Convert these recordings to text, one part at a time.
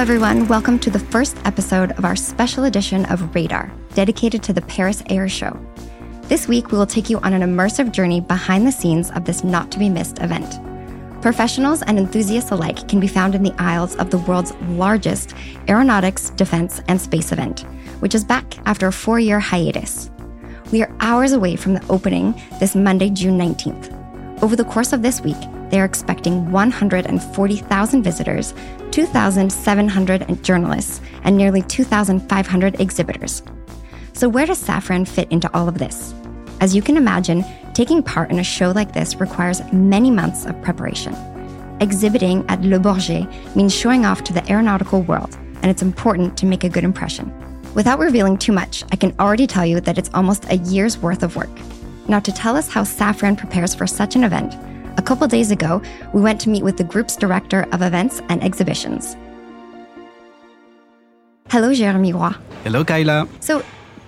everyone. Welcome to the first episode of our special edition of Radar, dedicated to the Paris Air Show. This week, we will take you on an immersive journey behind the scenes of this not to be missed event. Professionals and enthusiasts alike can be found in the aisles of the world's largest aeronautics, defense, and space event, which is back after a four year hiatus. We are hours away from the opening this Monday, June 19th. Over the course of this week, they are expecting 140,000 visitors, 2,700 journalists, and nearly 2,500 exhibitors. So, where does Safran fit into all of this? As you can imagine, taking part in a show like this requires many months of preparation. Exhibiting at Le Bourget means showing off to the aeronautical world, and it's important to make a good impression. Without revealing too much, I can already tell you that it's almost a year's worth of work. Now, to tell us how Safran prepares for such an event, a couple days ago, we went to meet with the group's director of events and exhibitions. Hello, Jérémie Roy. Hello, Kyla. So,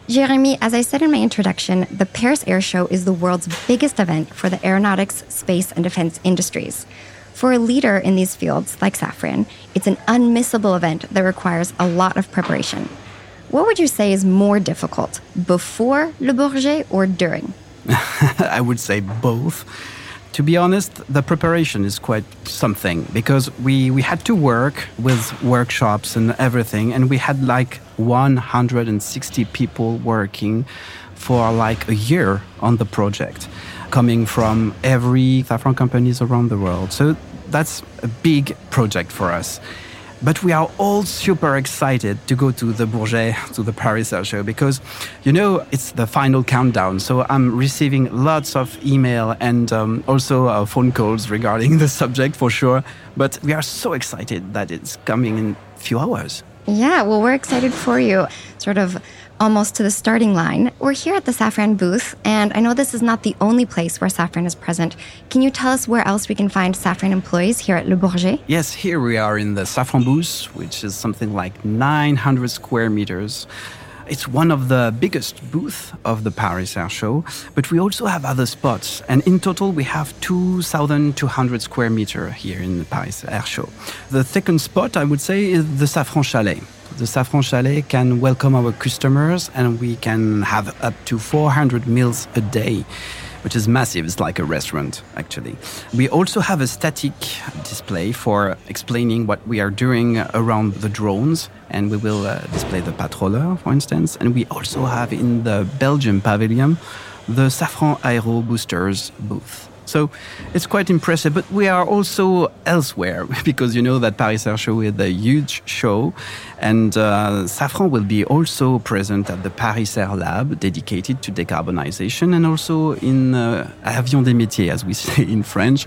Jérémie, as I said in my introduction, the Paris Air Show is the world's biggest event for the aeronautics, space, and defense industries. For a leader in these fields, like Safran, it's an unmissable event that requires a lot of preparation. What would you say is more difficult, before Le Bourget or during? I would say both. To be honest, the preparation is quite something because we, we had to work with workshops and everything, and we had like 160 people working for like a year on the project, coming from every Safran companies around the world. So that's a big project for us. But we are all super excited to go to the Bourget, to the Paris Air Show, because, you know, it's the final countdown. So I'm receiving lots of email and um, also uh, phone calls regarding the subject for sure. But we are so excited that it's coming in a few hours. Yeah, well, we're excited for you. Sort of almost to the starting line. We're here at the Safran booth, and I know this is not the only place where Safran is present. Can you tell us where else we can find Safran employees here at Le Bourget? Yes, here we are in the Safran booth, which is something like 900 square meters. It's one of the biggest booths of the Paris Air Show, but we also have other spots. And in total, we have 2,200 square meters here in the Paris Air Show. The second spot, I would say, is the Safran Chalet. The Safran Chalet can welcome our customers, and we can have up to 400 meals a day which is massive. It's like a restaurant, actually. We also have a static display for explaining what we are doing around the drones, and we will uh, display the Patroller, for instance. And we also have in the Belgium pavilion the Safran Aero Boosters booth. So it's quite impressive. But we are also elsewhere because you know that Paris Air Show is a huge show. And uh, Safran will be also present at the Paris Air Lab dedicated to decarbonization and also in uh, Avion des Métiers, as we say in French,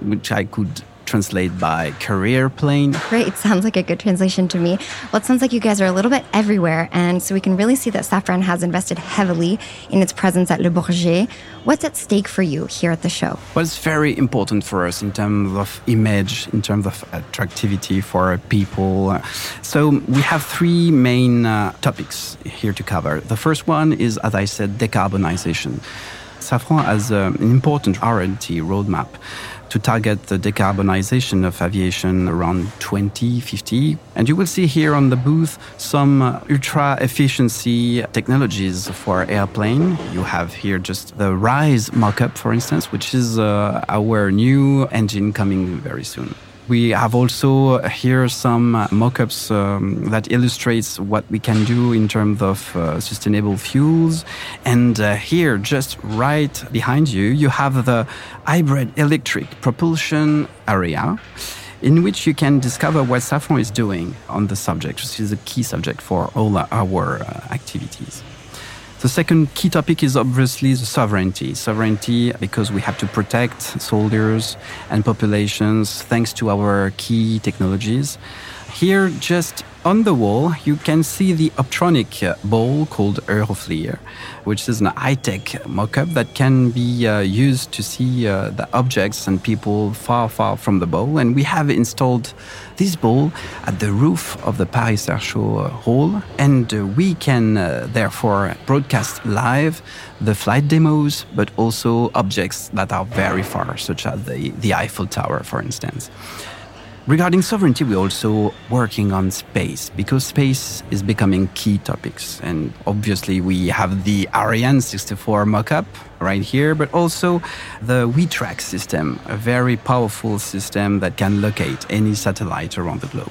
which I could translate by career plane. Great. Sounds like a good translation to me. Well, it sounds like you guys are a little bit everywhere. And so we can really see that Safran has invested heavily in its presence at Le Bourget. What's at stake for you here at the show? Well, it's very important for us in terms of image, in terms of attractivity for people. So we have three main uh, topics here to cover. The first one is, as I said, decarbonization. Safran has uh, an important R&D roadmap to target the decarbonization of aviation around 2050. And you will see here on the booth some uh, ultra efficiency technologies for airplane. You have here just the Rise mockup, for instance, which is uh, our new engine coming very soon. We have also here some mock-ups um, that illustrates what we can do in terms of uh, sustainable fuels. And uh, here, just right behind you, you have the hybrid electric propulsion area in which you can discover what Safran is doing on the subject, which is a key subject for all our uh, activities. The second key topic is obviously the sovereignty. Sovereignty because we have to protect soldiers and populations thanks to our key technologies. Here, just on the wall, you can see the optronic ball called Euroflir, which is an high-tech mock-up that can be uh, used to see uh, the objects and people far, far from the ball. And we have installed this ball at the roof of the Paris Air Show hall, and uh, we can uh, therefore broadcast live the flight demos, but also objects that are very far, such as the, the Eiffel Tower, for instance. Regarding sovereignty, we're also working on space because space is becoming key topics. And obviously, we have the Ariane 64 mock-up right here, but also the WeTrack system, a very powerful system that can locate any satellite around the globe.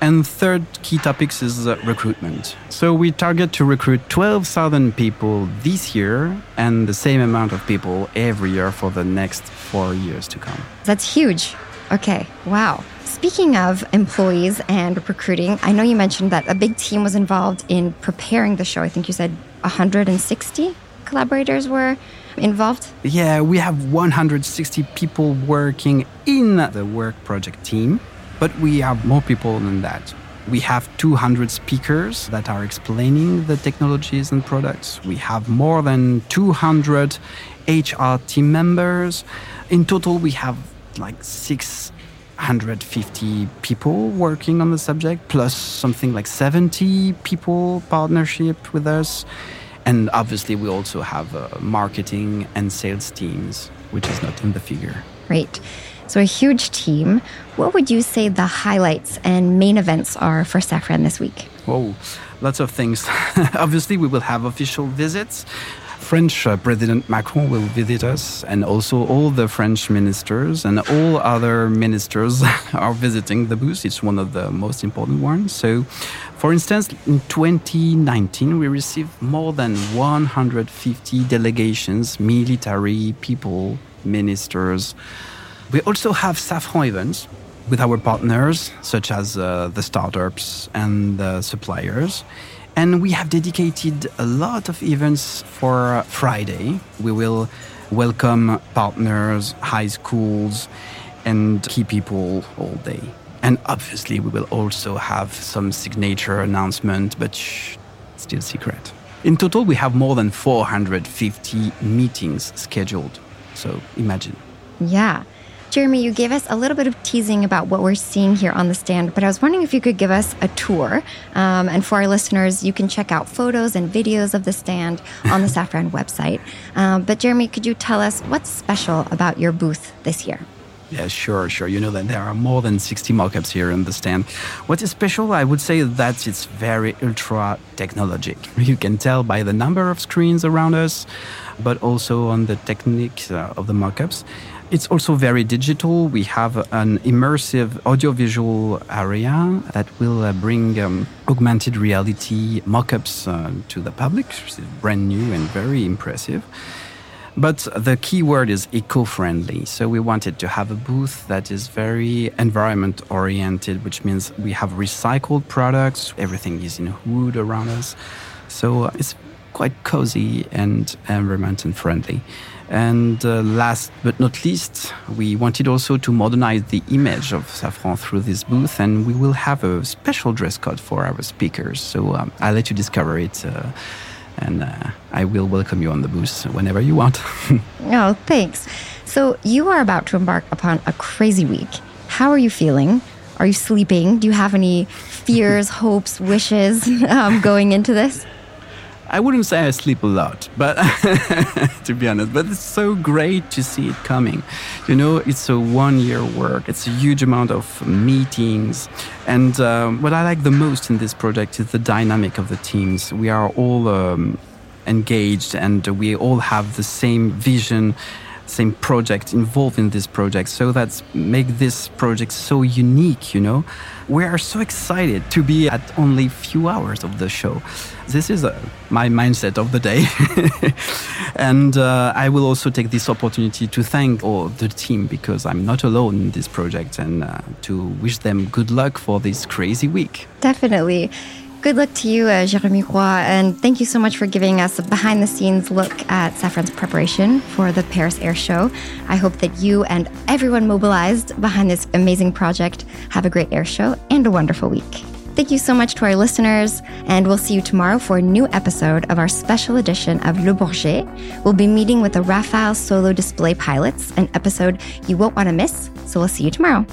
And third key topics is uh, recruitment. So we target to recruit 12,000 people this year and the same amount of people every year for the next four years to come. That's huge. Okay, wow. Speaking of employees and recruiting, I know you mentioned that a big team was involved in preparing the show. I think you said 160 collaborators were involved? Yeah, we have 160 people working in the work project team, but we have more people than that. We have 200 speakers that are explaining the technologies and products. We have more than 200 HR team members. In total, we have like 650 people working on the subject, plus something like 70 people partnership with us. And obviously, we also have uh, marketing and sales teams, which is not in the figure. Great. So, a huge team. What would you say the highlights and main events are for Safran this week? Oh, lots of things. obviously, we will have official visits. French uh, President Macron will visit us, and also all the French ministers and all other ministers are visiting the booth. It's one of the most important ones. So, for instance, in 2019, we received more than 150 delegations, military people, ministers. We also have Safran events with our partners, such as uh, the startups and the suppliers. And we have dedicated a lot of events for Friday. We will welcome partners, high schools, and key people all day. And obviously, we will also have some signature announcement, but shh, still secret. In total, we have more than 450 meetings scheduled. So imagine. Yeah. Jérémie, you gave us a little bit of teasing about what we're seeing here on the stand, but I was wondering if you could give us a tour. Um, and for our listeners, you can check out photos and videos of the stand on the Safran website. Um, but Jérémie, could you tell us what's special about your booth this year? Yeah, sure, sure. You know that there are more than 60 mockups here in the stand. What is special, I would say that it's very ultra technologic. You can tell by the number of screens around us, but also on the technique uh, of the mockups. It's also very digital. We have an immersive audiovisual area that will uh, bring um, augmented reality mockups uh, to the public, which is brand new and very impressive. But the key word is eco friendly. So we wanted to have a booth that is very environment oriented, which means we have recycled products, everything is in wood around us. So it's quite cozy and environment friendly. And uh, last but not least, we wanted also to modernize the image of Safran through this booth, and we will have a special dress code for our speakers. So um, I'll let you discover it, uh, and uh, I will welcome you on the booth whenever you want. oh, thanks. So you are about to embark upon a crazy week. How are you feeling? Are you sleeping? Do you have any fears, hopes, wishes um, going into this? I wouldn't say I sleep a lot, but to be honest, but it's so great to see it coming. You know, it's a one year work, it's a huge amount of meetings. And um, what I like the most in this project is the dynamic of the teams. We are all um, engaged and we all have the same vision same project involved in this project so that's make this project so unique you know? We are so excited to be at only few hours of the show. This is uh, my mindset of the day. And uh, i will also take this opportunity to thank all the team because i'm not alone in this project and uh, to wish them good luck for this crazy week. Definitely Good luck to you, uh, Jérémie Roy, and thank you so much for giving us a behind the scenes look at Safran's preparation for the Paris Air Show. I hope that you and everyone mobilized behind this amazing project have a great air show and a wonderful week. Thank you so much to our listeners, and we'll see you tomorrow for a new episode of our special edition of Le Bourget. We'll be meeting with the Rafale solo display pilots, an episode you won't want to miss, so we'll see you tomorrow.